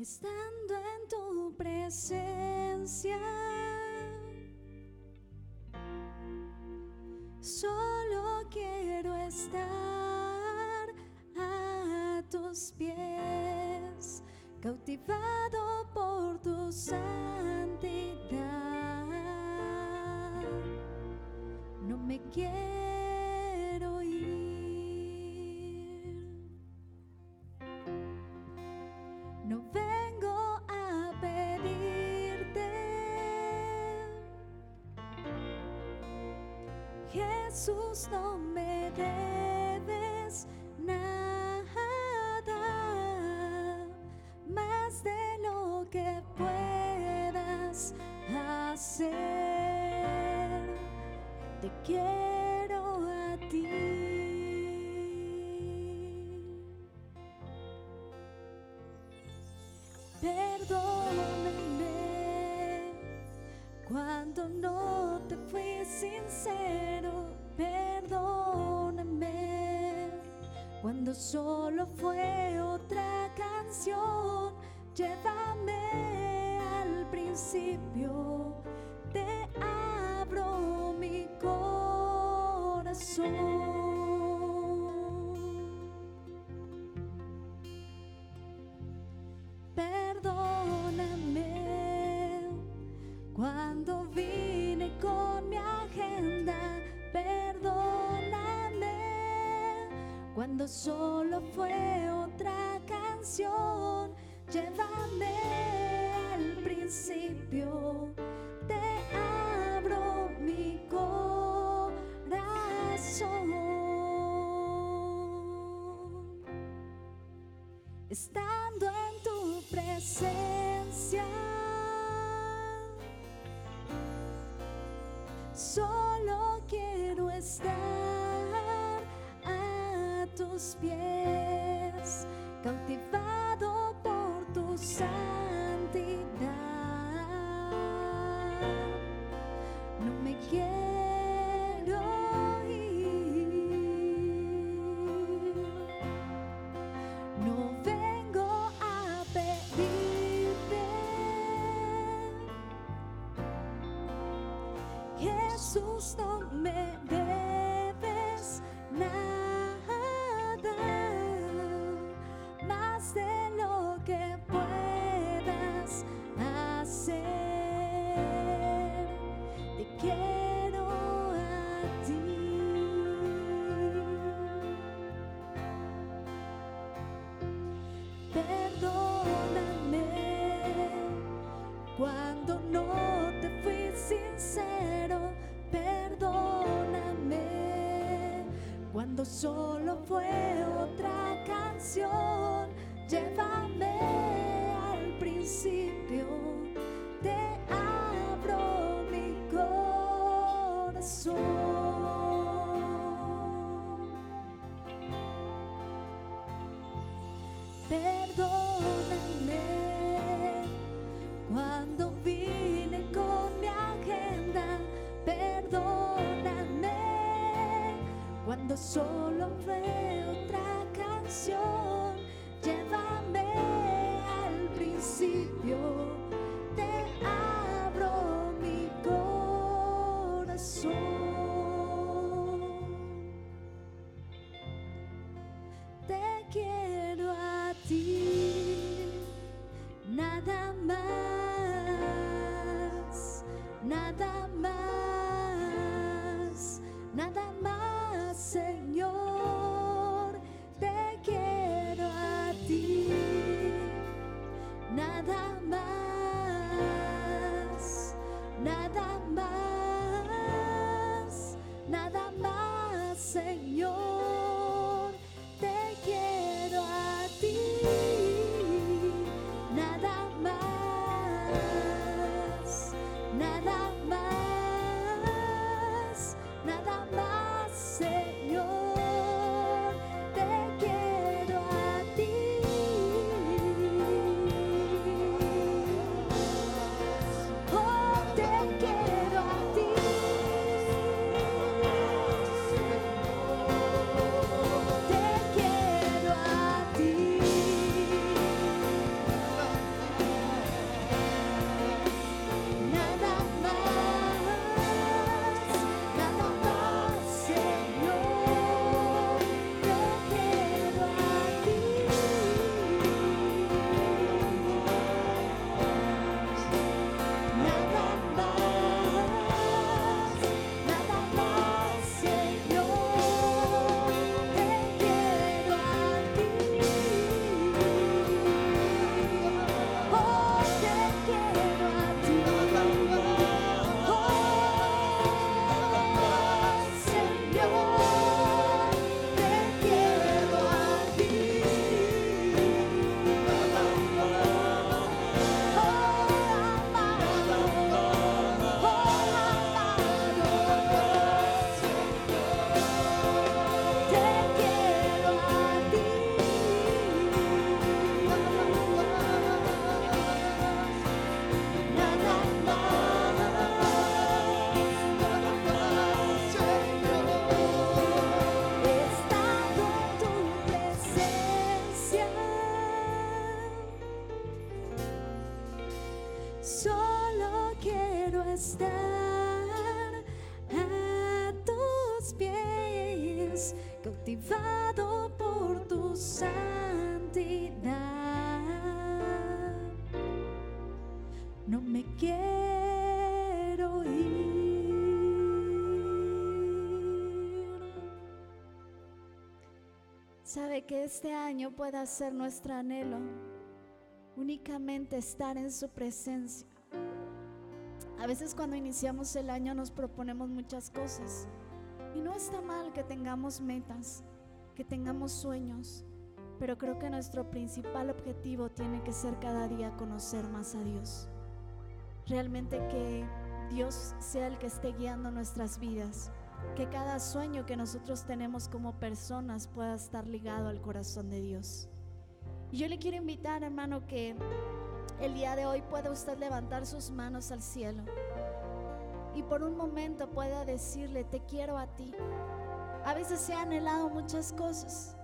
estando en tu presencia. Solo quiero estar a tus pies, cautivado por tu santidad. No me quiero Jesús, no me debes solo fue otra canción. Llévame al principio. Te abro mi corazón. Perdóname cuando vine con mi agenda. Perdóname cuando solo Te abro mi corazón estando en tu presencia. Solo quiero estar a tus pies, cautivado por tu santidad. Solo fue otra canción. Que este año pueda ser nuestro anhelo únicamente estar en su presencia. A veces cuando iniciamos el año nos proponemos muchas cosas y no está mal que tengamos metas, que tengamos sueños, pero creo que nuestro principal objetivo tiene que ser cada día conocer más a Dios. Realmente que Dios sea el que esté guiando nuestras vidas, que cada sueño que nosotros tenemos como personas pueda estar ligado al corazón de Dios. Y yo le quiero invitar, hermano, que el día de hoy pueda usted levantar sus manos al cielo y por un momento pueda decirle, te quiero a ti. A veces he anhelado muchas cosas.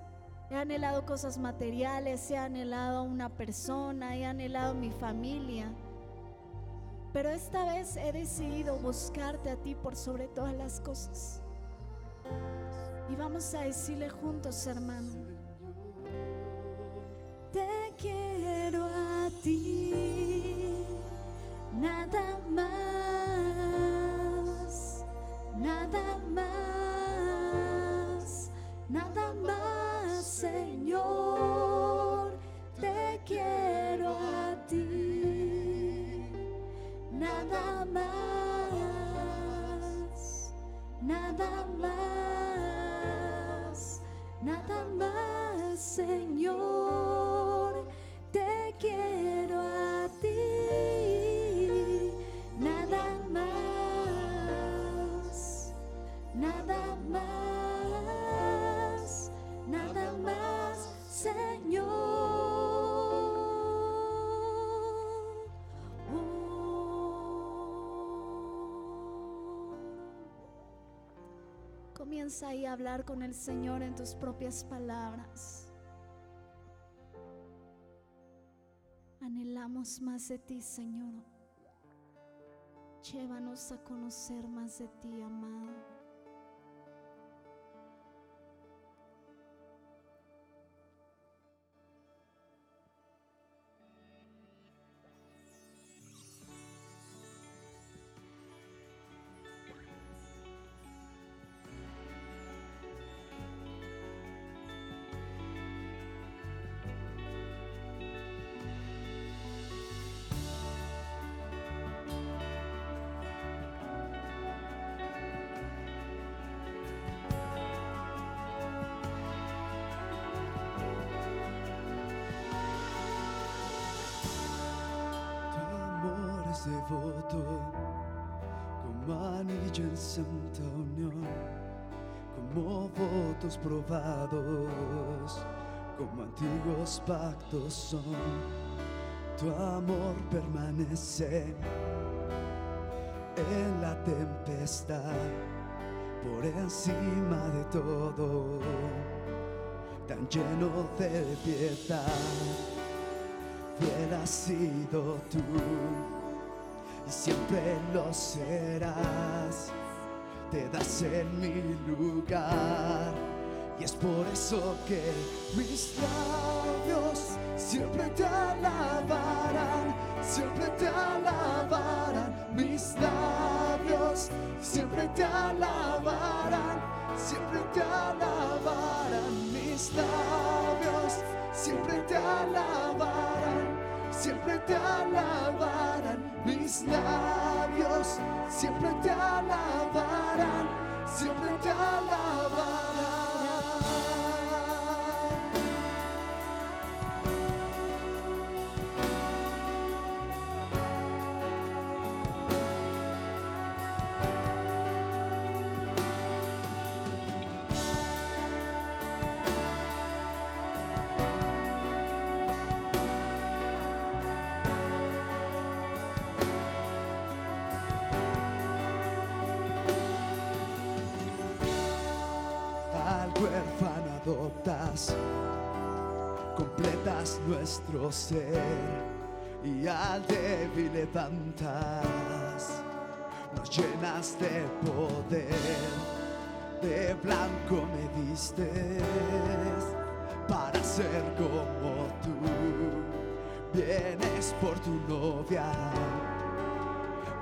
He anhelado cosas materiales, he anhelado una persona, he anhelado mi familia. Pero esta vez he decidido buscarte a ti por sobre todas las cosas. Y vamos a decirle juntos, hermano, te quiero a ti, nada más, nada más, nada más, Señor, te quiero nada más, nada más, nada más, Señor, te quiero Comienza ahí hablar con el Señor en tus propias palabras. Anhelamos más de ti, Señor. Llévanos a conocer más de ti, amado. Es devoto, como anillo en santa unión, como votos probados, como antiguos pactos son. Tu amor permanece en la tempestad, por encima de todo, tan lleno de piedad fiel has sido tú y siempre lo serás. Te das en mi lugar y es por eso que mis labios siempre te alabarán, siempre te alabarán. Mis labios siempre te alabarán, siempre te alabarán. Mis labios siempre te alabarán, siempre te alabarán. Mis labios siempre te alabarán, siempre te alabarán. Y al débil levantas. nos llenas de poder, de blanco me diste para ser como tú. Vienes por tu novia,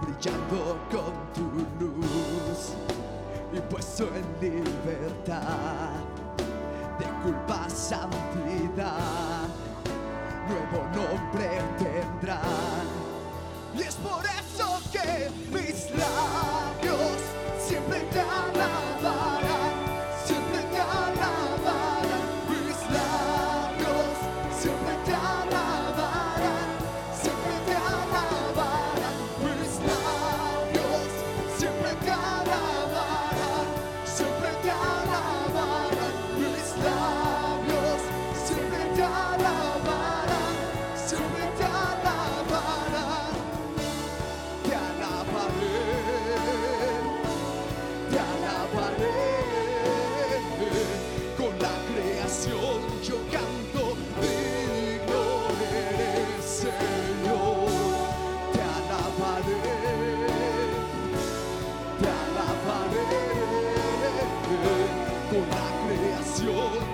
brillando con tu luz y puesto en libertad de culpa santidad. Nuevo nombre tendrán y es por eso que mis labios siempre te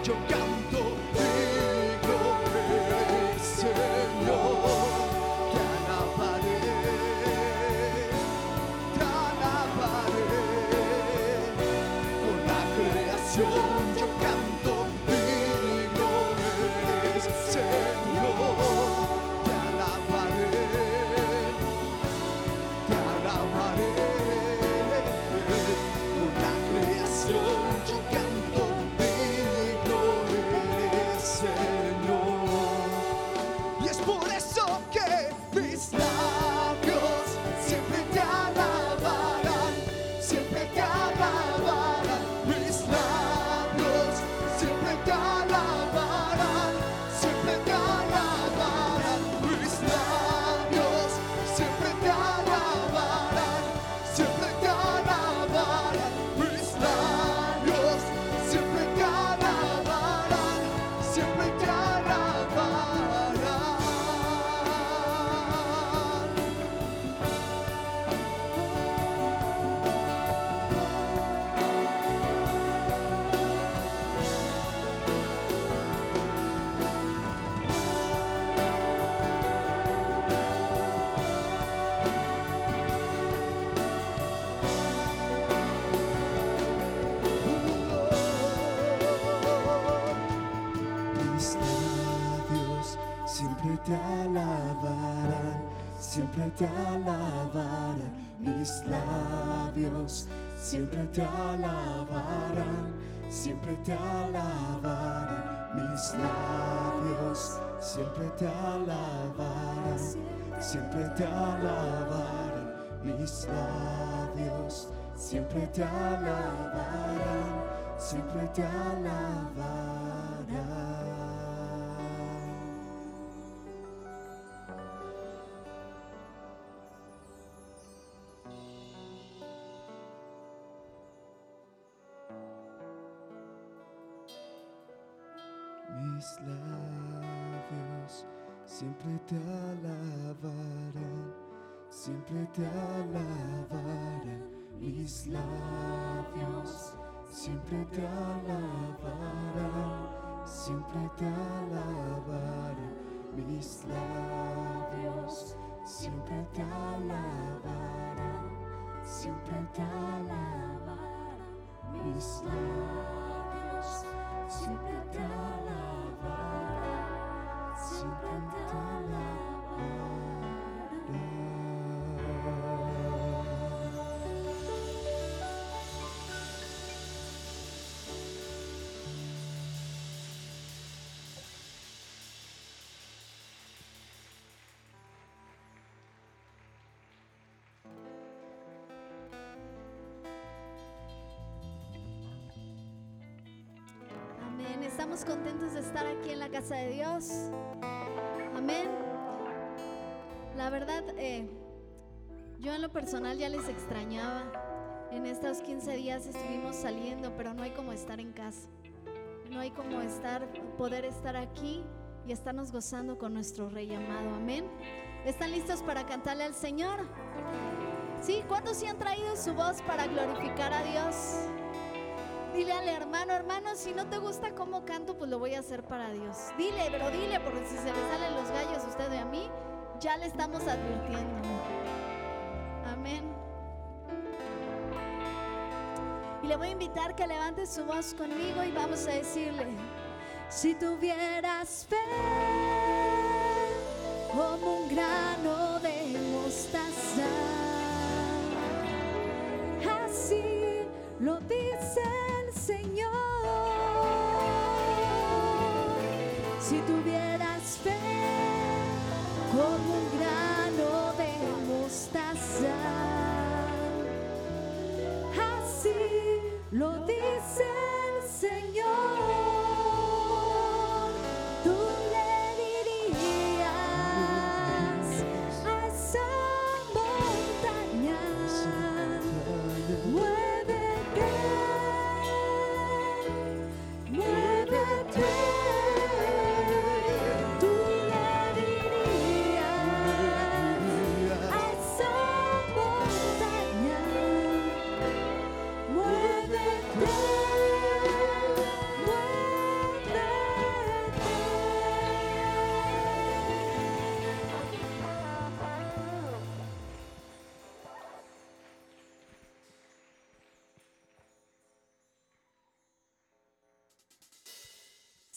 creación yo te alabarán. Mis labios siempre te alabarán, siempre te alabarán. Mis labios siempre te alabarán, siempre te alabarán. Mis labios siempre te alabarán, siempre te alabarán. Mis labios siempre te alabarán, siempre te alabarán. Mis labios siempre te alabarán, siempre te alabarán. Estamos contentos de estar aquí en la casa de Dios. Amén. La verdad, eh, yo en lo personal ya les extrañaba. En estos 15 días estuvimos saliendo, pero no hay como estar en casa. No hay como estar, poder estar aquí y estarnos gozando con nuestro Rey amado. Amén. ¿Están listos para cantarle al Señor? ¿Sí? ¿Cuántos sí han traído su voz para glorificar a Dios? Dile al hermano, hermano, si no te gusta cómo canto, pues lo voy a hacer para Dios. Dile, pero dile, porque si se le salen los gallos a usted y a mí, ya le estamos advirtiendo. Amén. Y le voy a invitar que levante su voz conmigo y vamos a decirle, si tuvieras fe como un grano de mostaza, así lo dice Señor. Si tuvieras fe como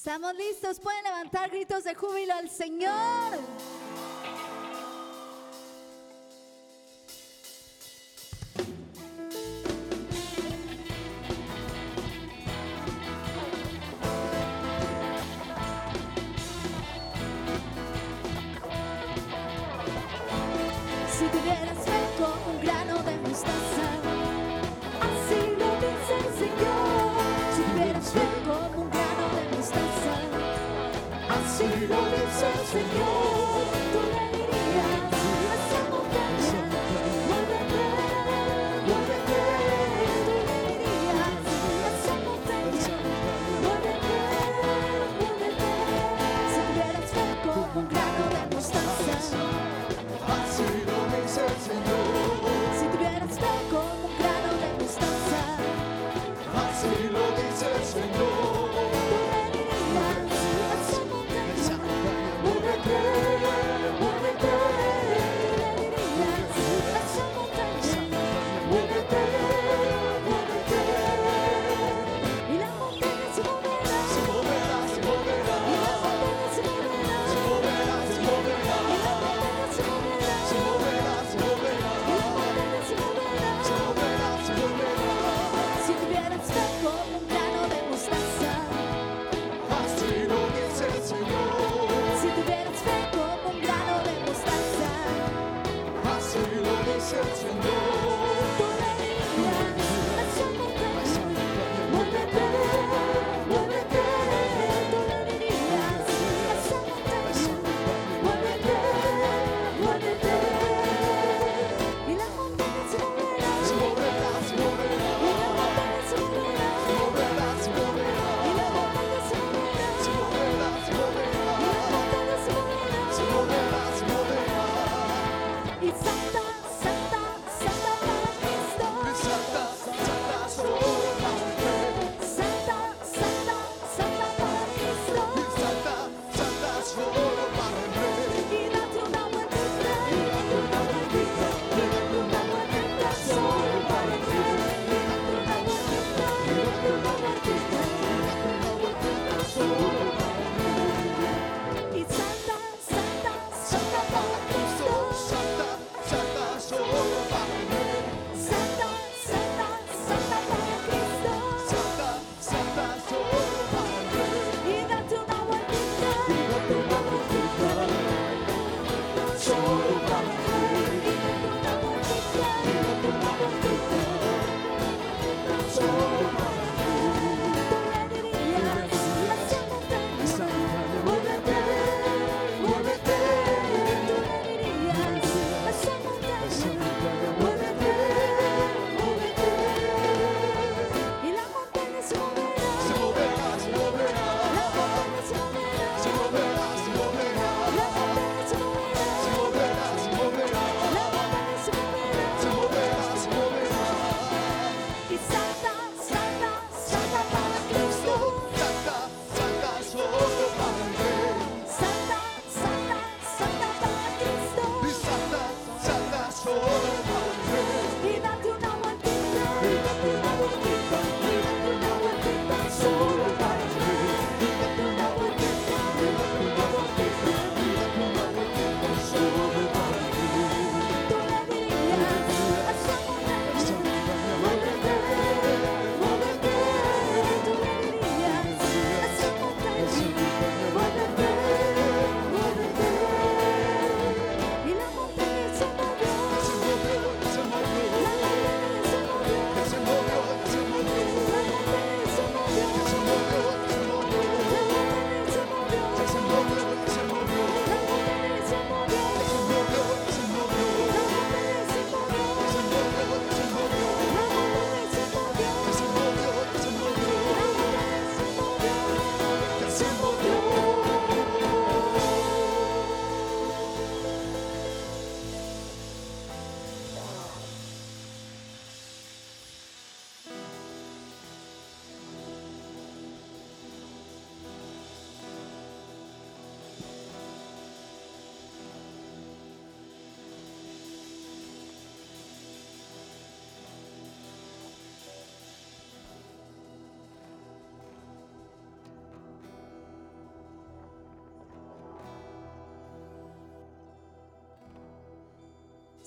Estamos listos, pueden levantar gritos de júbilo al Señor.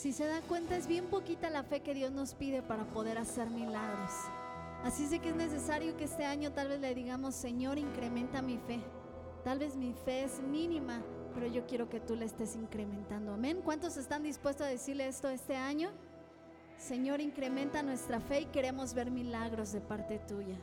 Si se dan cuenta, es bien poquita la fe que Dios nos pide para poder hacer milagros. Así es que es necesario que este año tal vez le digamos, Señor, incrementa mi fe. Tal vez mi fe es mínima, pero yo quiero que tú la estés incrementando. Amén. ¿Cuántos están dispuestos a decirle esto este año? Señor, incrementa nuestra fe y queremos ver milagros de parte tuya.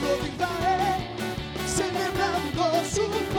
novidades, celebrando su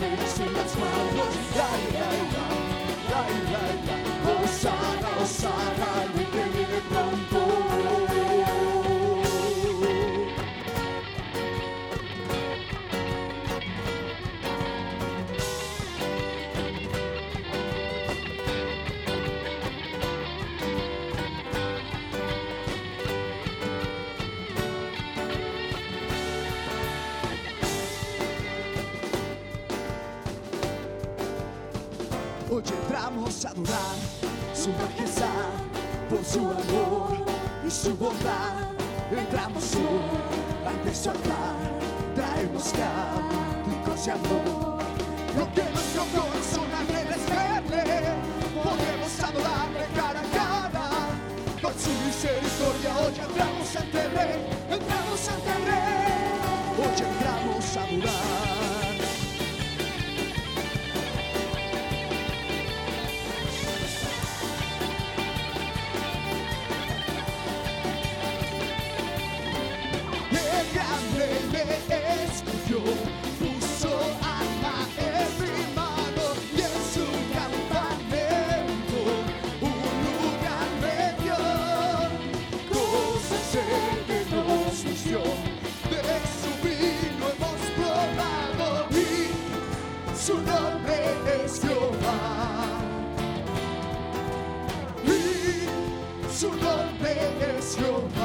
medicine that's my words. Lie, lie, lie, lie, lie. su amor y su bondad. Entramos hoy ante su altar, traemos cánticos y amor. Lo que nuestro corazón agradecerle, podemos adorarle cara a cara. Por su misericordia hoy entramos ante el. strong.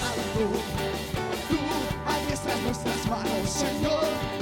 alto. Tú adiestras nuestras manos, Señor.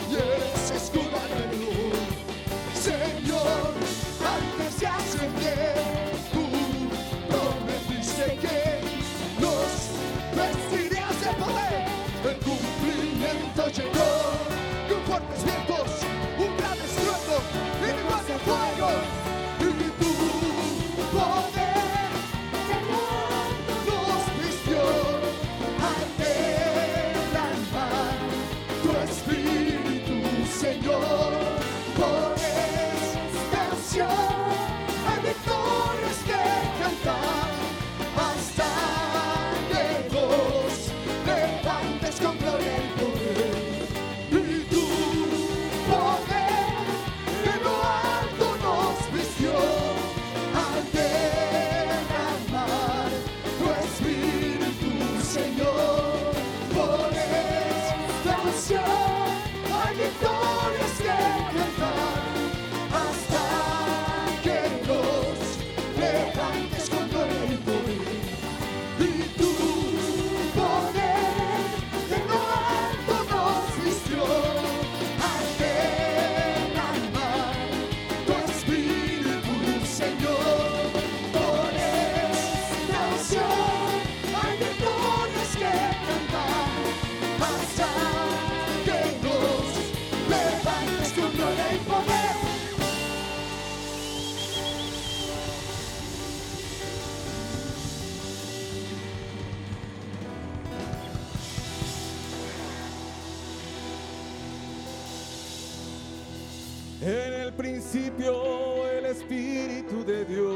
principio el Espíritu de Dios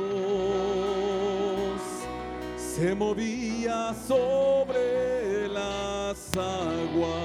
se movía sobre las aguas.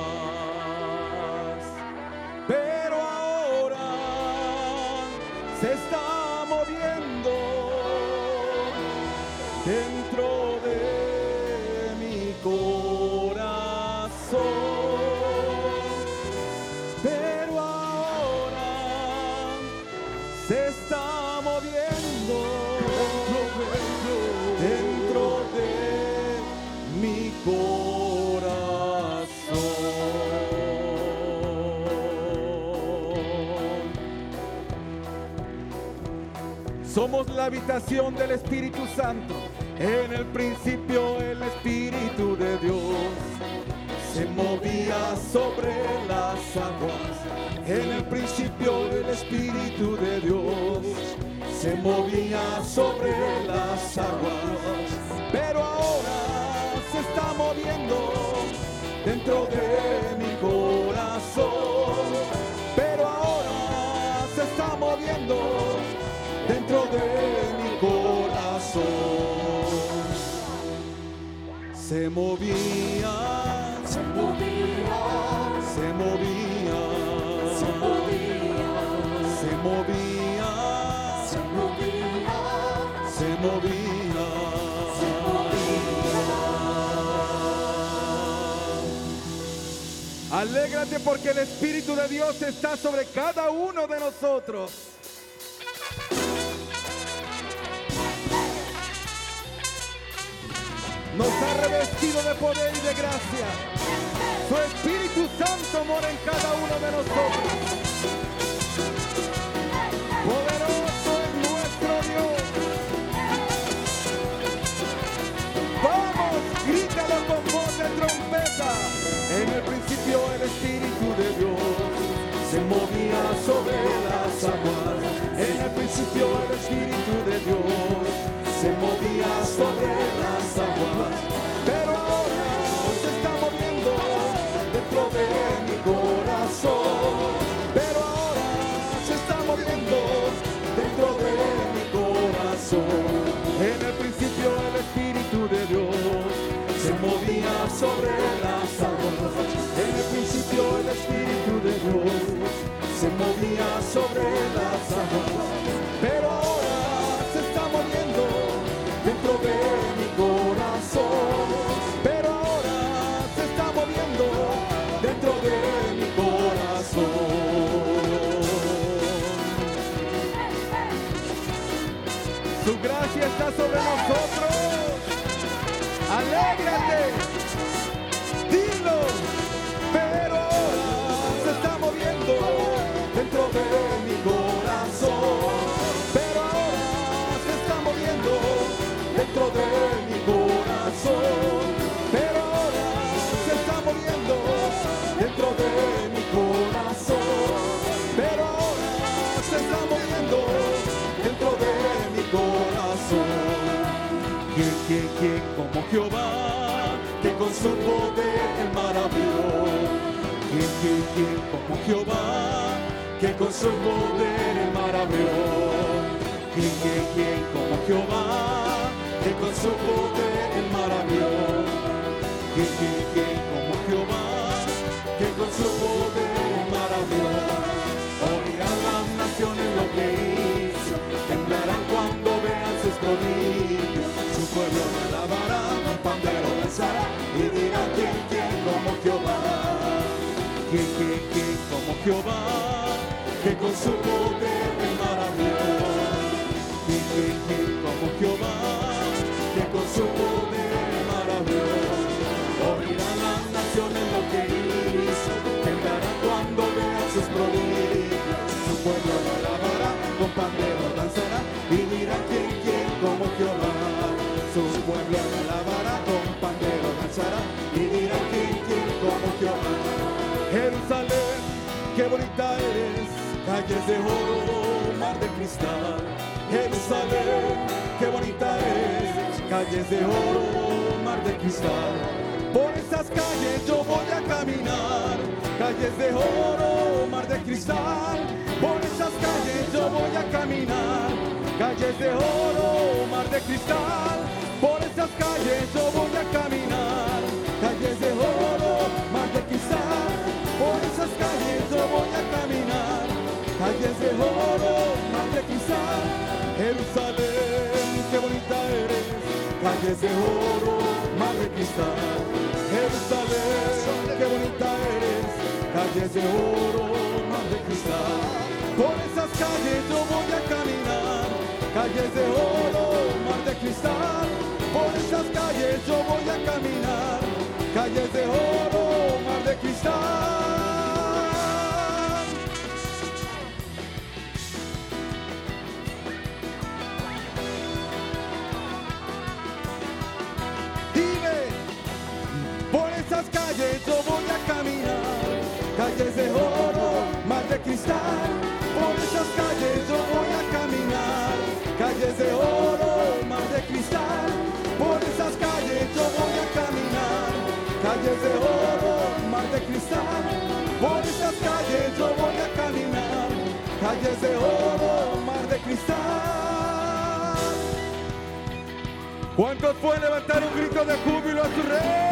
Somos la habitación del Espíritu Santo. En el principio el Espíritu de Dios se movía sobre las aguas. En el principio el Espíritu de Dios se movía sobre las aguas. Pero ahora se está moviendo dentro de mi corazón. Pero ahora se está moviendo de mi corazón. Se movía, Se movía, se movía, se movía, se movía, se movía, se movía. Alégrate porque el Espíritu de Dios está sobre cada uno de nosotros. Nos ha revestido de poder y de gracia. Su Espíritu Santo mora en cada uno de nosotros. Poderoso es nuestro Dios. Vamos, grítalo con voz de trompeta. En el principio el Espíritu de Dios se movía sobre las aguas. En el principio el Espíritu de Dios se movía sobre las aguas. Pero ahora se está moviendo dentro de mi corazón. Pero ahora se está moviendo dentro de mi corazón. En el principio el Espíritu de Dios se movía sobre las aguas. En el principio el Espíritu de Dios se movía sobre las aguas. Sobre nosotros. Alégrate. Dilo. Pero se está moviendo dentro de como Jehová, que con su poder maravilló? ¿Quién, quién, quién como Jehová, que con su poder maravilló? ¿Quién, quién, quién como Jehová, que con su poder maravilló? ¿Quién, quién, quién como Jehová, que con su poder maravilló? Oirán las naciones lo que hizo, temblarán cuando vean sus prodigios. Pueblo lo alabará, con pandero danzará y dirá quién, quién como Jehová. Quién, quién, quién como Jehová, que con su poder me maravilló. Quién, quién, quién como Jehová, que con su poder me maravilló. Oirán las naciones lo que hizo, temblarán cuando vean sus prodigios. Su pueblo lo alabará, con pandero danzará y dirá quién, quién. Lo alabará, con pandero danzará y dirá quién, quién como Jehová. Jerusalén, qué bonita eres, calles de oro, mar de cristal. Jerusalén, qué bonita eres, calles de oro, mar de cristal. Por esas calles yo voy a caminar, calles de oro, mar de cristal. Por esas calles yo voy a caminar, calles de oro, mar de cristal. Esas calles yo voy a caminar, calles de oro, mar de cristal. Por esas calles yo voy a caminar, calles de oro, mar de cristal. Jerusalén, qué bonita eres, calles de oro, mar de cristal. Jerusalén, qué bonita eres, calles de oro, mar de cristal. Por esas calles yo voy a caminar, calles de oro, mar de cristal. Por esas calles yo voy a caminar, calles de oro, mar de cristal. Dime, por esas calles yo voy a caminar, calles de oro, mar de cristal. Por esas calles yo voy a caminar, calles de oro, mar de cristal yo voy a caminar, calles de oro, mar de cristal, por estas calles yo voy a caminar, calles de oro, mar de cristal. ¿Cuántos pueden levantar un grito de júbilo a su rey?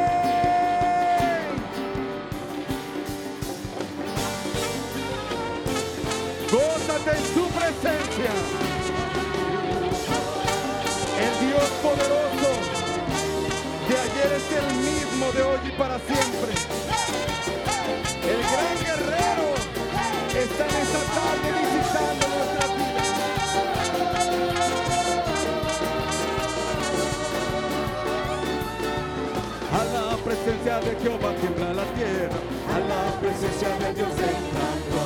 Gózate en su presencia. El Dios poderoso eres el mismo de hoy y para siempre. El gran guerrero está en esta tarde visitando nuestra vida. A la presencia de Jehová tiembla la tierra, a la presencia de Dios encantó.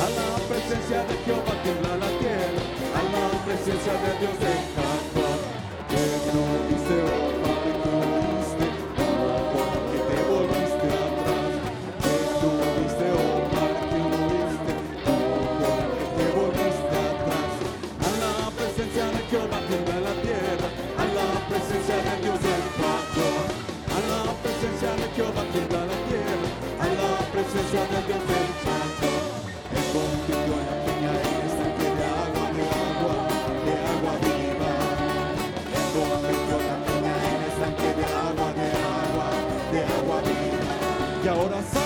A la presencia de Jehová tiembla la tierra, a la presencia de Dios encantó. Que no dice oh, de agua de agua de agua de agua viva y ahora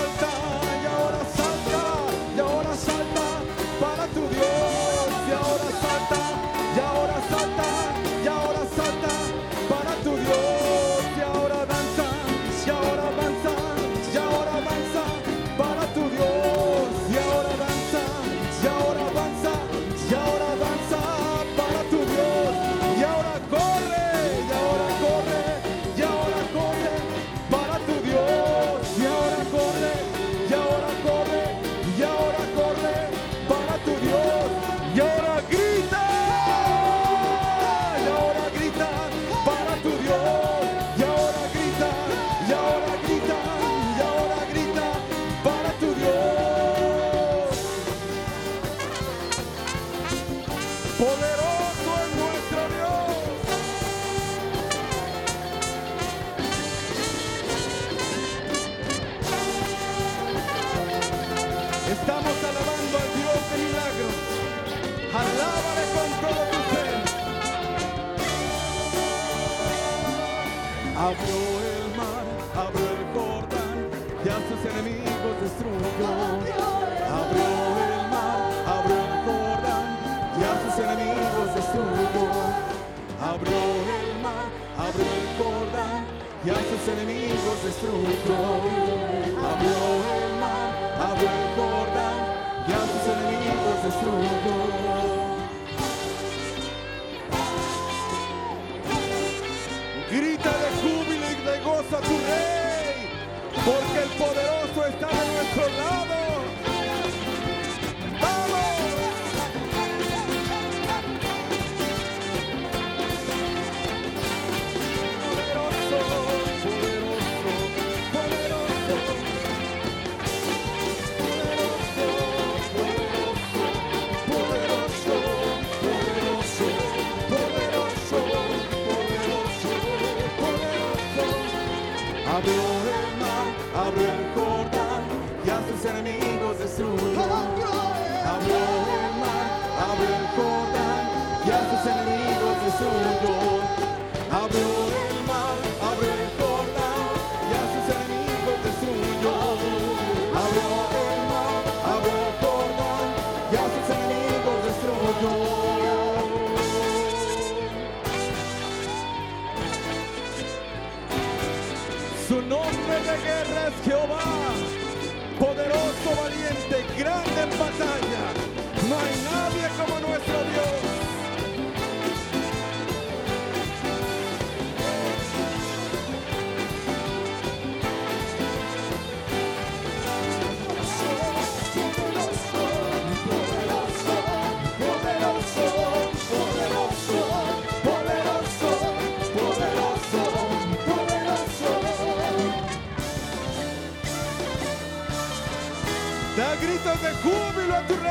de júbilo a tu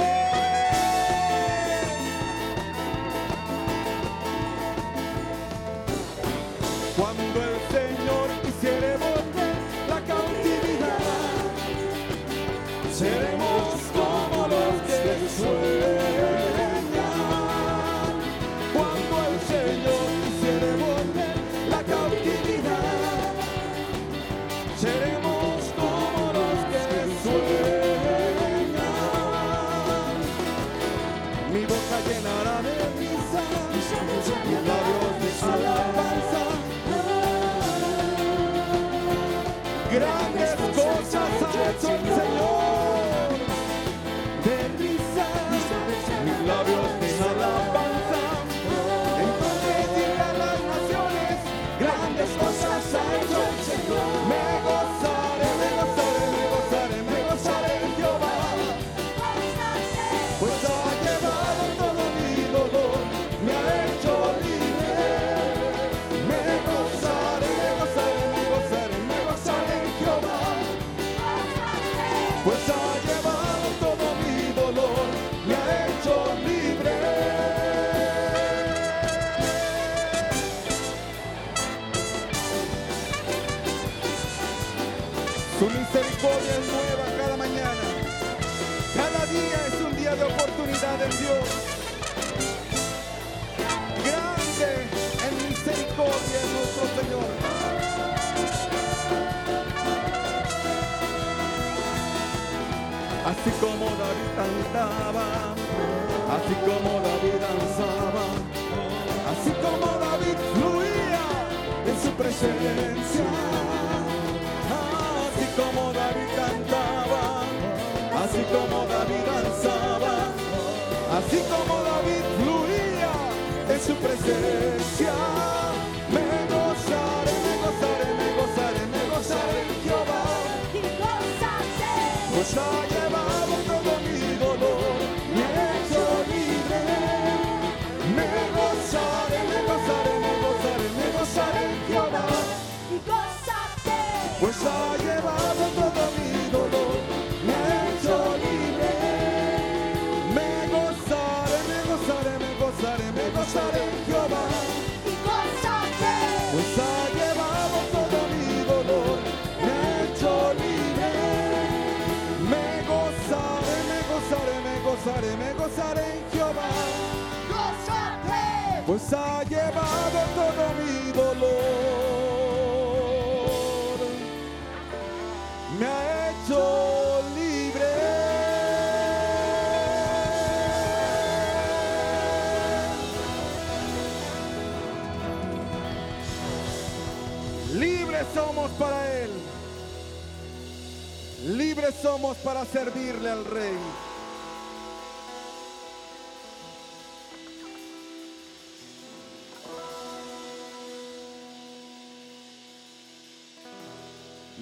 oportunidad en Dios. Grande en misericordia es nuestro Señor. Así como David cantaba, así como David danzaba, así como David fluía en su presencia. Así como David cantaba, así como David danzaba, así como David fluía en su presencia. Me gozaré, me gozaré, me gozaré, me gozaré en Jehová. Pues ha llevado todo mi dolor, me ha hecho libre. Me gozaré, me gozaré, me gozaré, me gozaré en Jehová. Pues ha llevado todo mi dolor, Pues ha llevado todo mi dolor. Me ha hecho libre. Libres somos para Él. Libres somos para servirle al Rey.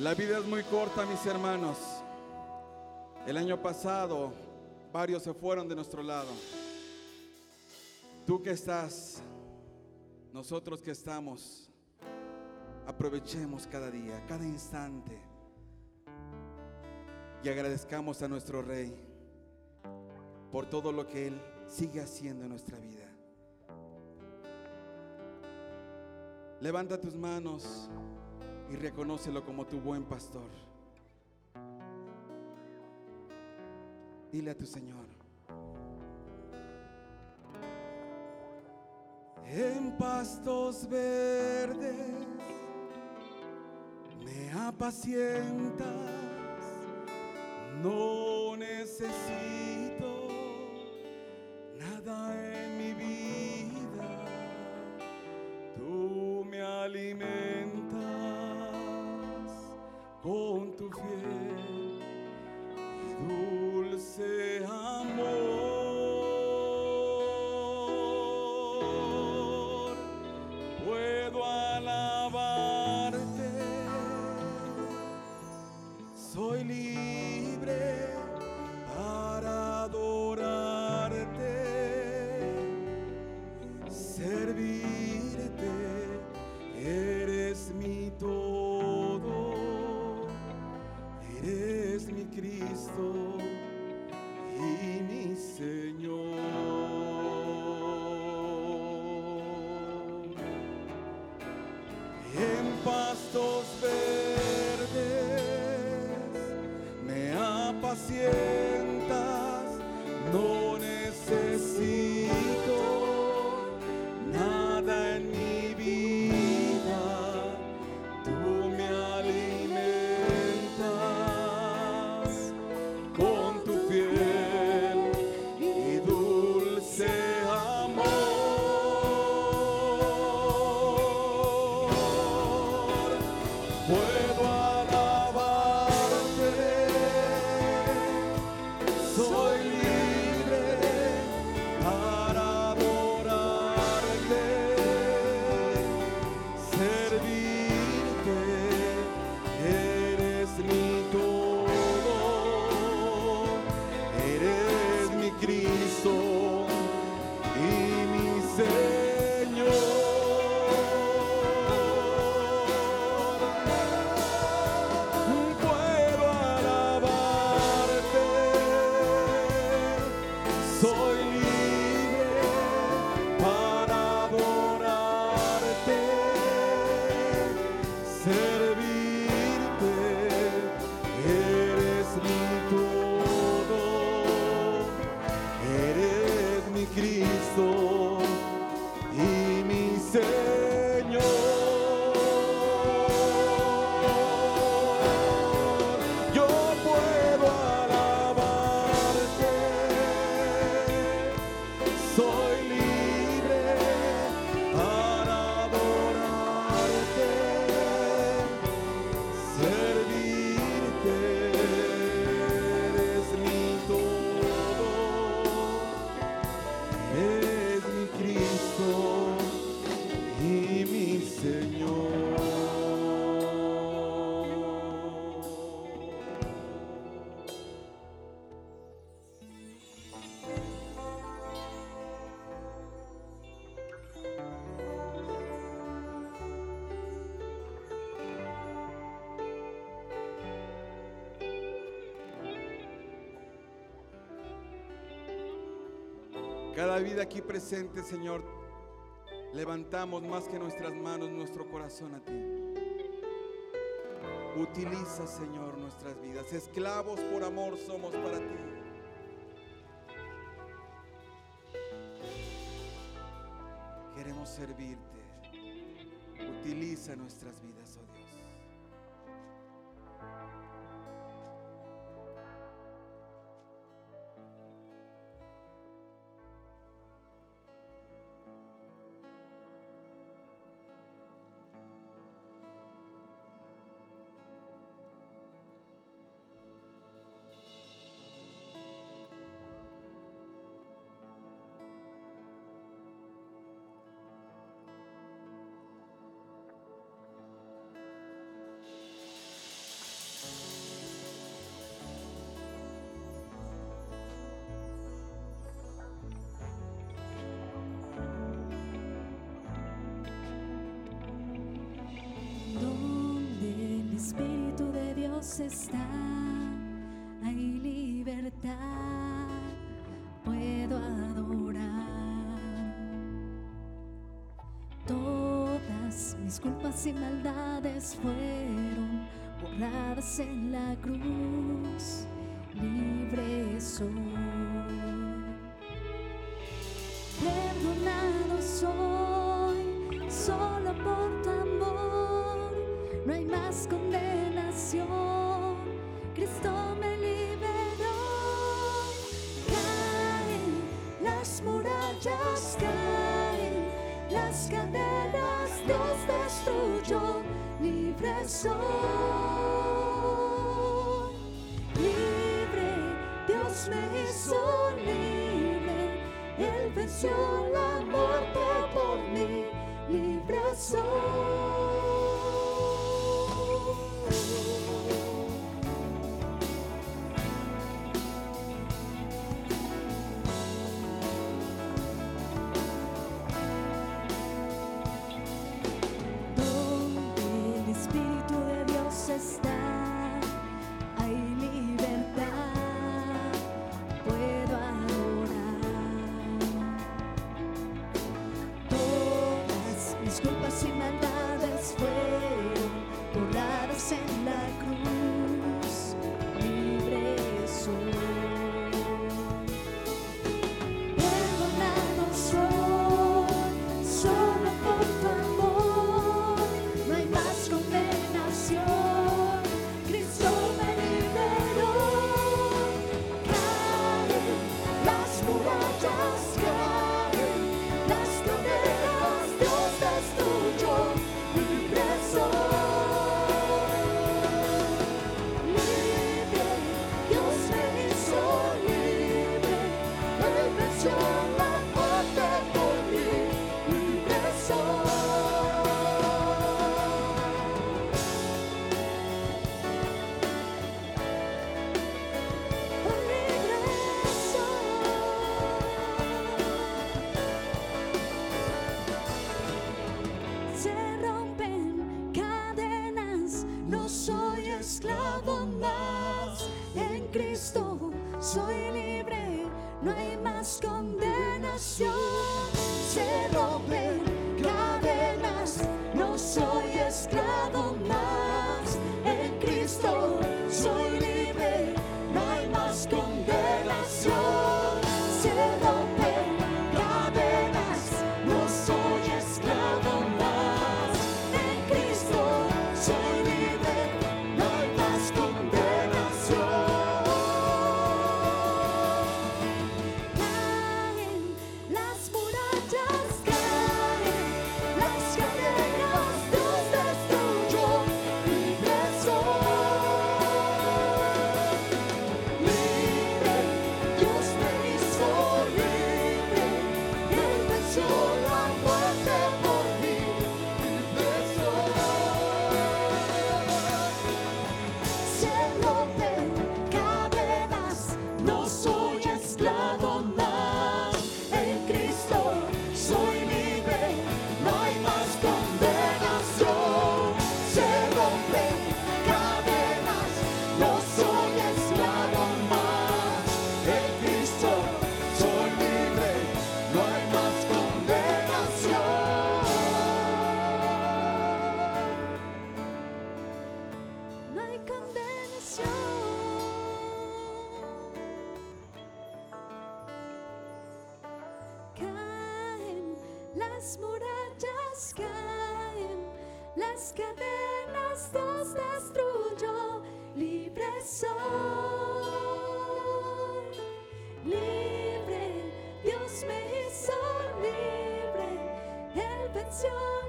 La vida es muy corta, mis hermanos. El año pasado varios se fueron de nuestro lado. Tú que estás, nosotros que estamos, aprovechemos cada día, cada instante y agradezcamos a nuestro Rey por todo lo que Él sigue haciendo en nuestra vida. Levanta tus manos y reconócelo como tu buen pastor. Dile a tu Señor. En pastos verdes me apacientas, no necesito nada en mi vida, tú me alimentas con tu fiel y dulce amor. Cristo y mi Señor. En pastos verdes Cada vida aquí presente, Señor, levantamos más que nuestras manos, nuestro corazón a ti. Utiliza, Señor, nuestras vidas. Esclavos por amor somos para ti. Queremos servirte. Utiliza nuestras vidas, oh Dios. Está, hay libertad, puedo adorar. Todas mis culpas y maldades fueron borradas en la cruz, libre soy. Perdonado soy solo por tu amor, no hay más condenación. Dios destruyó, libre soy. Libre, Dios me hizo libre, Él venció la muerte por mí, libre soy. las murallas caen, las cadenas las destruyo, libre soy, libre, Dios me hizo libre, Él venció.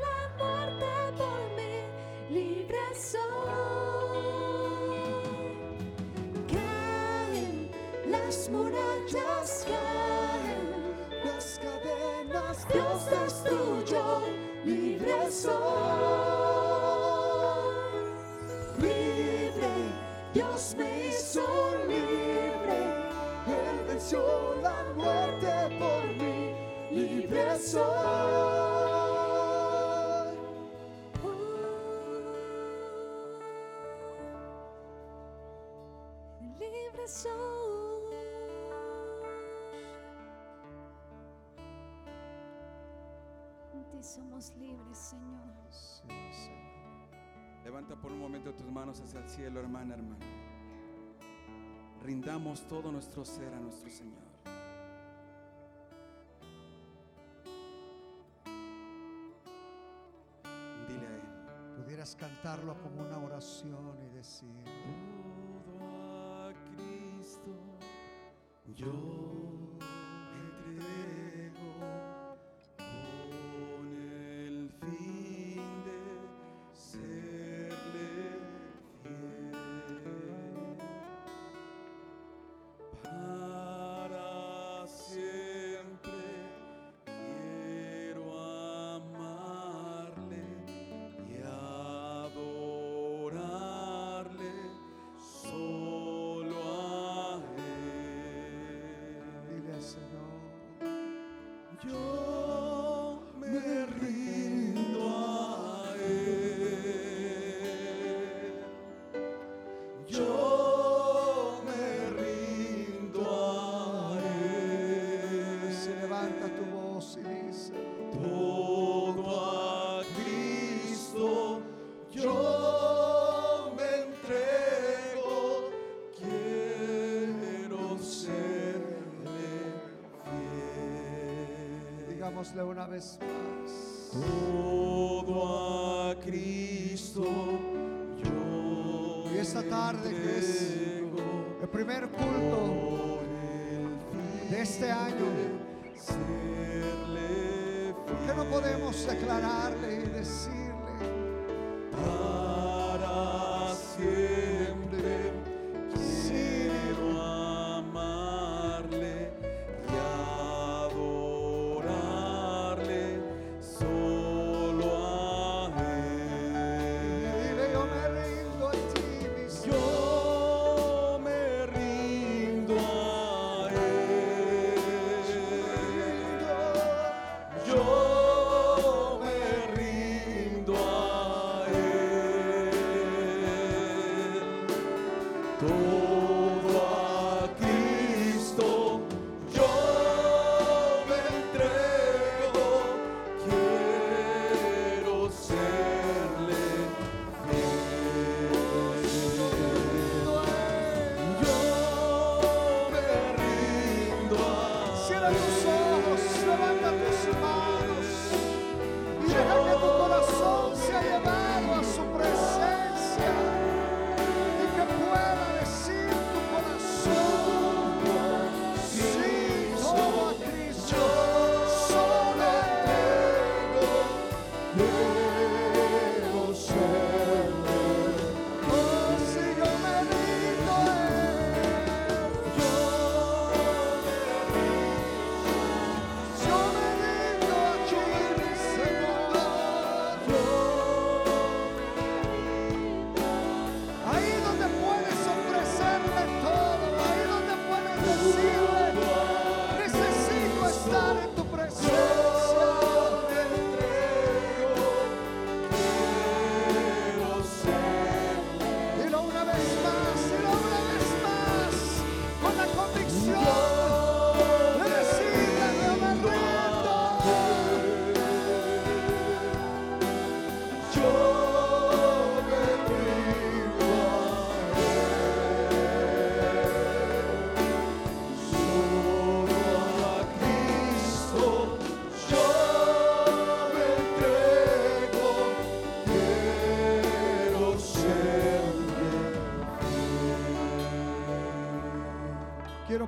Dios me hizo libre, perdió la muerte por mi libre, somos libres, Señor. Por un momento tus manos hacia el cielo, hermana, hermano. Rindamos todo nuestro ser a nuestro Señor. Dile a Él. Pudieras cantarlo como una oración y decir: Todo a Cristo yo Démosle una vez más. Todo a Cristo yo. Y esta tarde que es el primer culto de este año. ¿Por no podemos declararle y decir?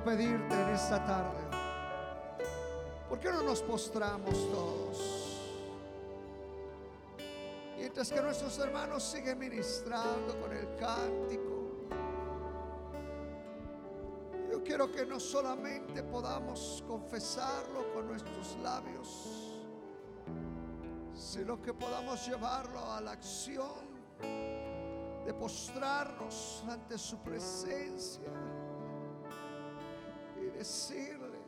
Pedirte en esta tarde, ¿por qué no nos postramos todos? Mientras que nuestros hermanos siguen ministrando con el cántico. Yo quiero que no solamente podamos confesarlo con nuestros labios, sino que podamos llevarlo a la acción de postrarnos ante su presencia y decirle,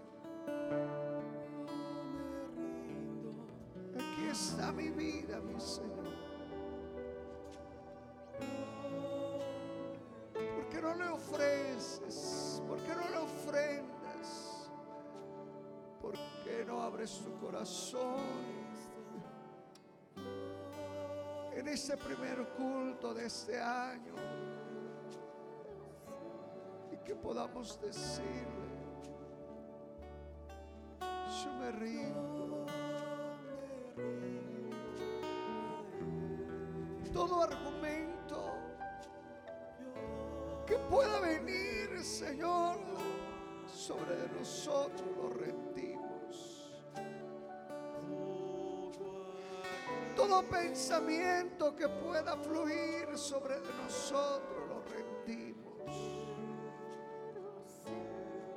aquí está mi vida, mi Señor. ¿Por qué no le ofreces? ¿Por qué no le ofrendas? ¿Por qué no abres tu corazón? en este primer culto de este año y que podamos decirle, yo me rindo. Todo argumento que pueda venir, Señor, sobre de nosotros lo rendimos. Todo pensamiento que pueda fluir sobre de nosotros lo rendimos.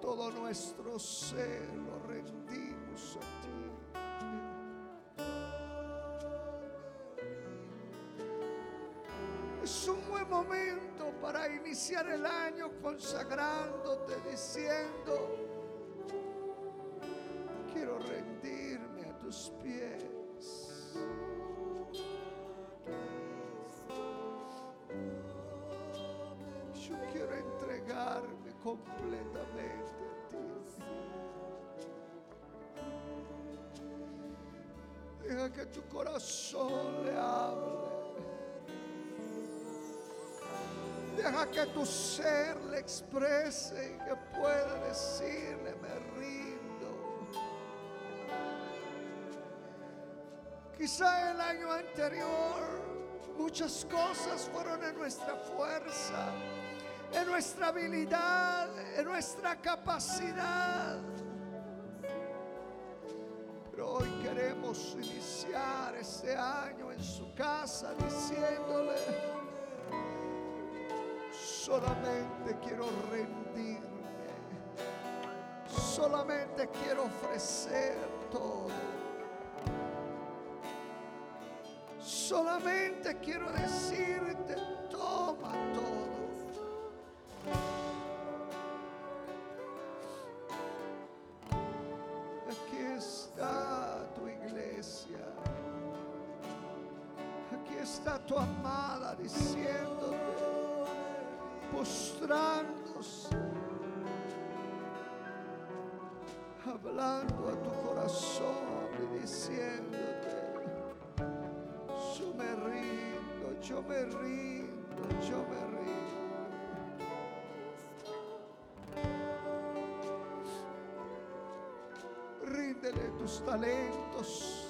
Todo nuestro ser lo rendimos Es un buen momento para iniciar el año consagrándote, diciendo, quiero rendirme a tus pies. Yo quiero entregarme completamente Que tu corazón le hable. Deja que tu ser le exprese y que pueda decirle, me rindo. Quizá el año anterior muchas cosas fueron en nuestra fuerza, en nuestra habilidad, en nuestra capacidad. Pero hoy queremos iniciar este año en su casa diciéndole, solamente quiero rendirme, solamente quiero ofrecer todo. Solamente quiero decirte, toma todo. Postrándose, hablando a tu corazón y diciéndote, yo me rindo, yo me rindo, yo me rindo. Ríndele tus talentos,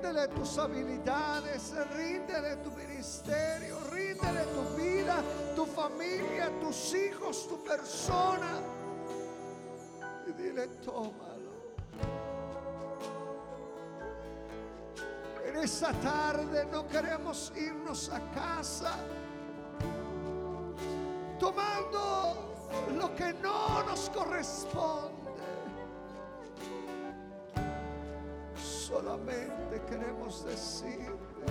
ríndele tus habilidades, ríndele tu ministerio, ríndele tu vida, tu familia, tus hijos, tu persona. Y dile, tómalo. En esta tarde no queremos irnos a casa tomando lo que no nos corresponde. Solamente queremos decirte,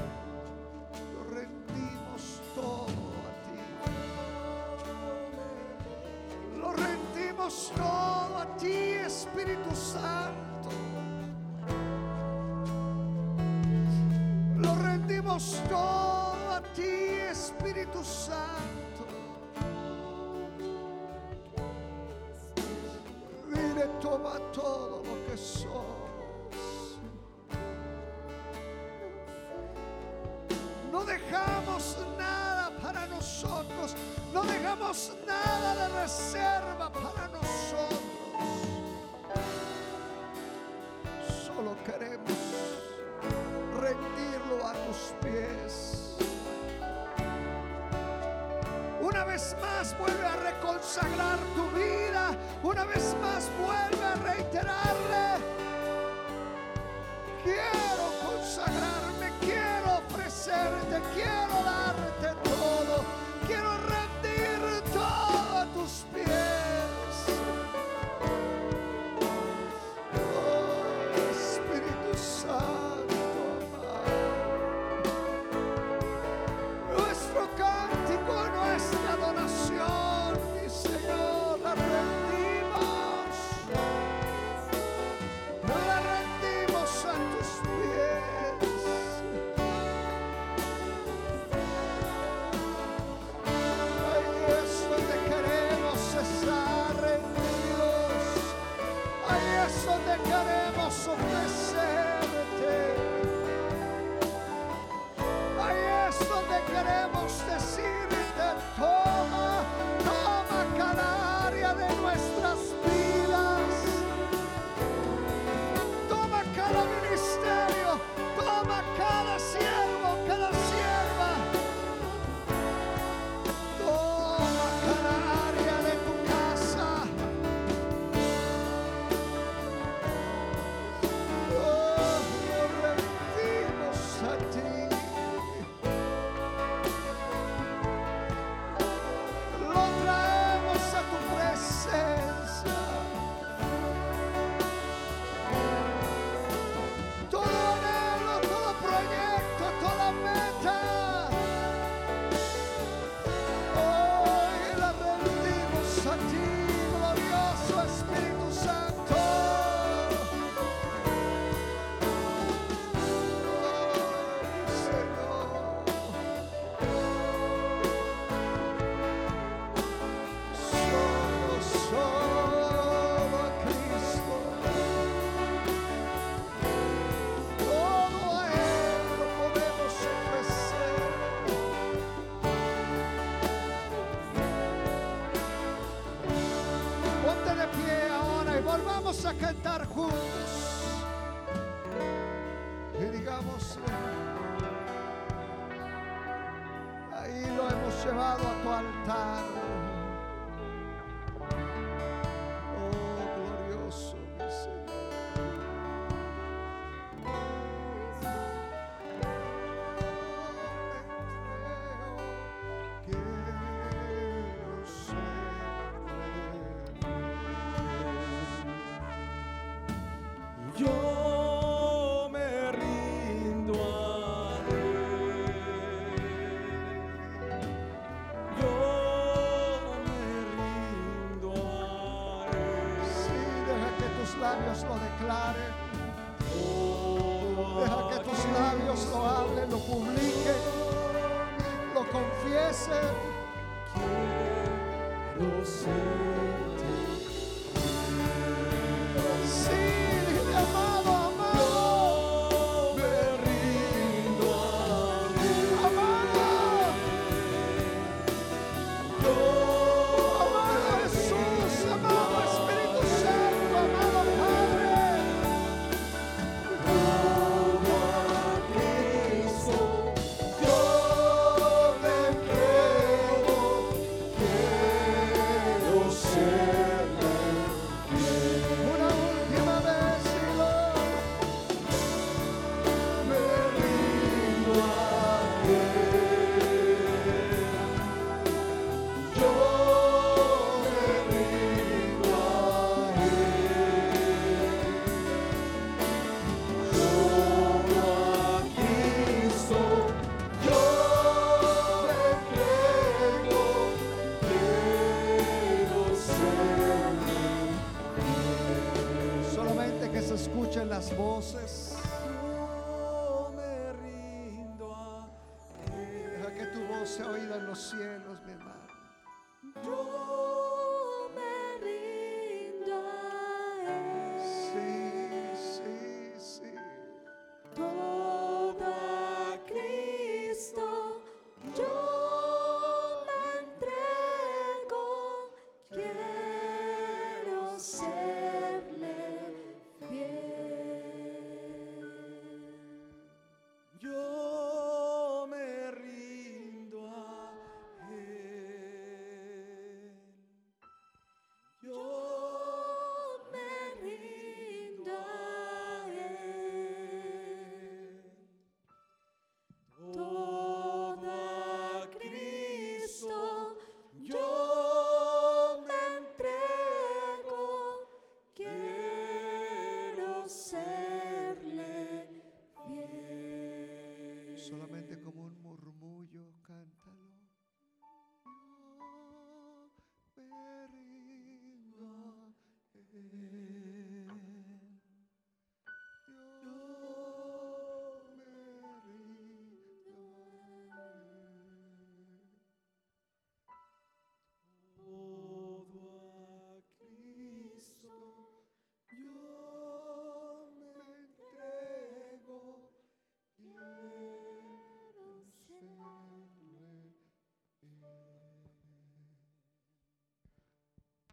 lo rendimos todo a ti. Lo rendimos todo a ti, Espíritu Santo. Lo rendimos todo a ti, Espíritu Santo. Dile, toma todo lo que somos. consagrar tu vida. Una vez más, vuelve a reiterarle. Ahí lo hemos llevado a tu altar.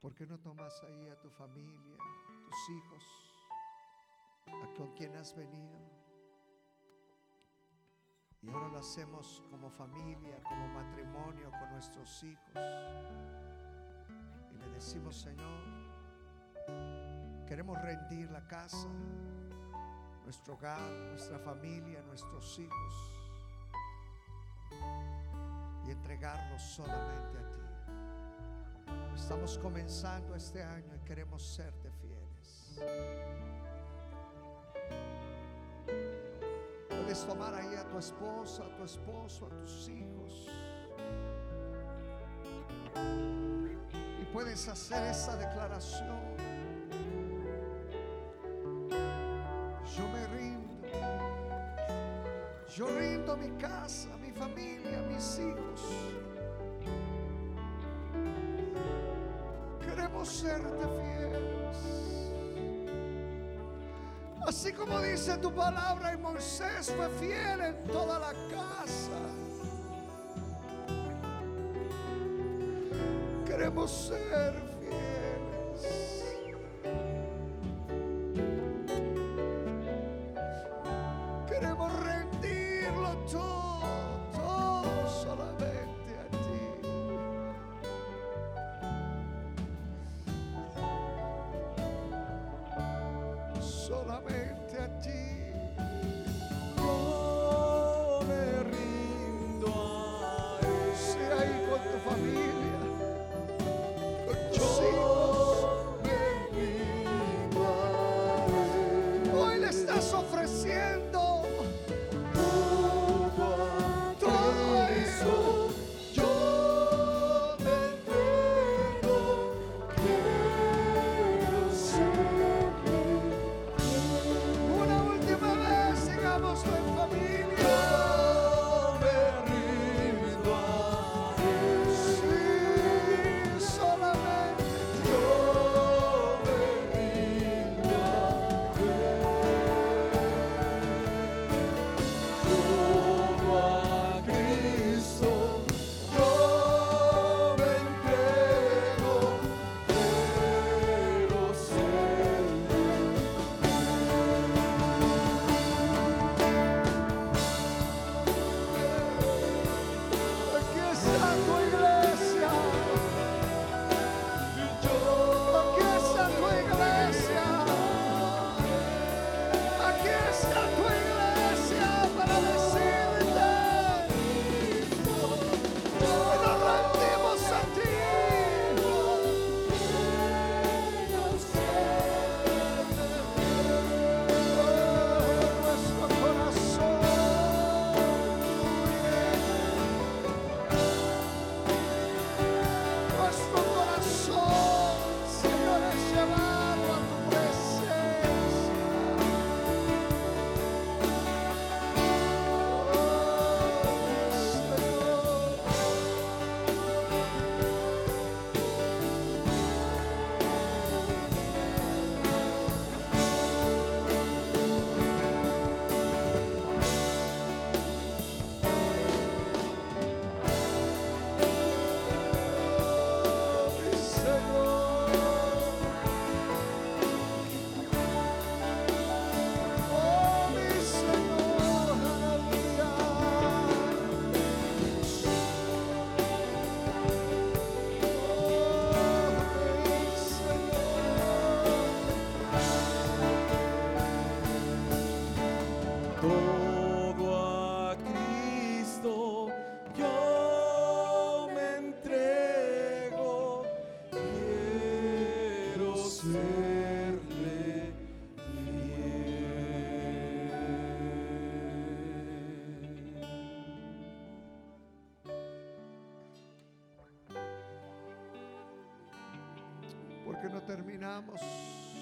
¿Por qué no tomas ahí a tu familia, tus hijos, a con quien has venido? Y ahora lo hacemos como familia, como matrimonio, con nuestros hijos. Y le decimos, Señor, queremos rendir la casa, nuestro hogar, nuestra familia, nuestros hijos. Y entregarlos solamente a ti. Estamos comenzando este año y queremos serte fieles. Puedes tomar ahí a tu esposa, a tu esposo, a tus hijos. Y puedes hacer esa declaración. Yo me rindo. Yo rindo mi casa, mi familia, mis hijos. Serte fieles. Así como dice tu palabra y Moisés fue fiel en toda la casa. Queremos ser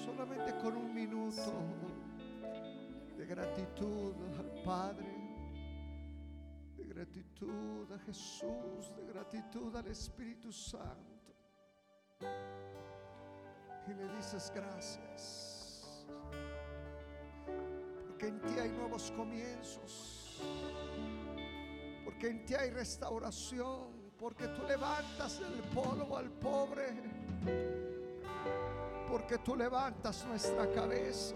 solamente con un minuto de gratitud al Padre, de gratitud a Jesús, de gratitud al Espíritu Santo. Y le dices gracias. Porque en ti hay nuevos comienzos. Porque en ti hay restauración. Porque tú levantas del polvo al pobre porque tú levantas nuestra cabeza.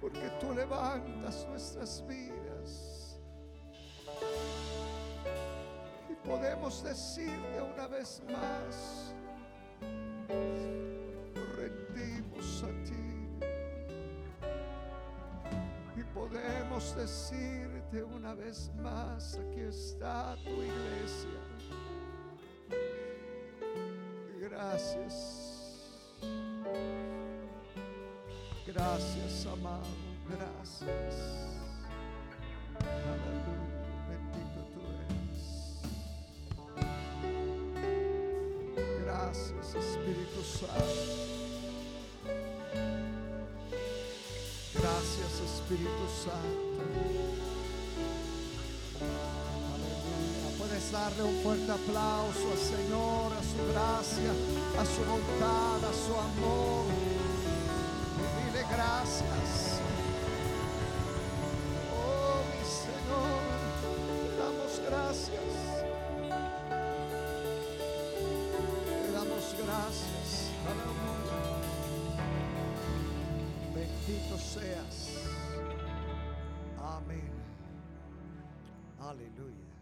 Porque tú levantas nuestras vidas. Y podemos decirte una vez más, rendimos a ti. Y podemos decirte una vez más, aquí está tu iglesia. Gracias. Gracias, amado. Gracias. Aleluya. Bendito tú eres. Gracias, Espíritu Santo. Gracias, Espíritu Santo. Darle un fuerte aplauso al Señor, a su gracia, a su bondad, a su amor. Dile gracias. Oh, mi Señor, te damos gracias. Te damos gracias. Bendito seas. Amén. Aleluya.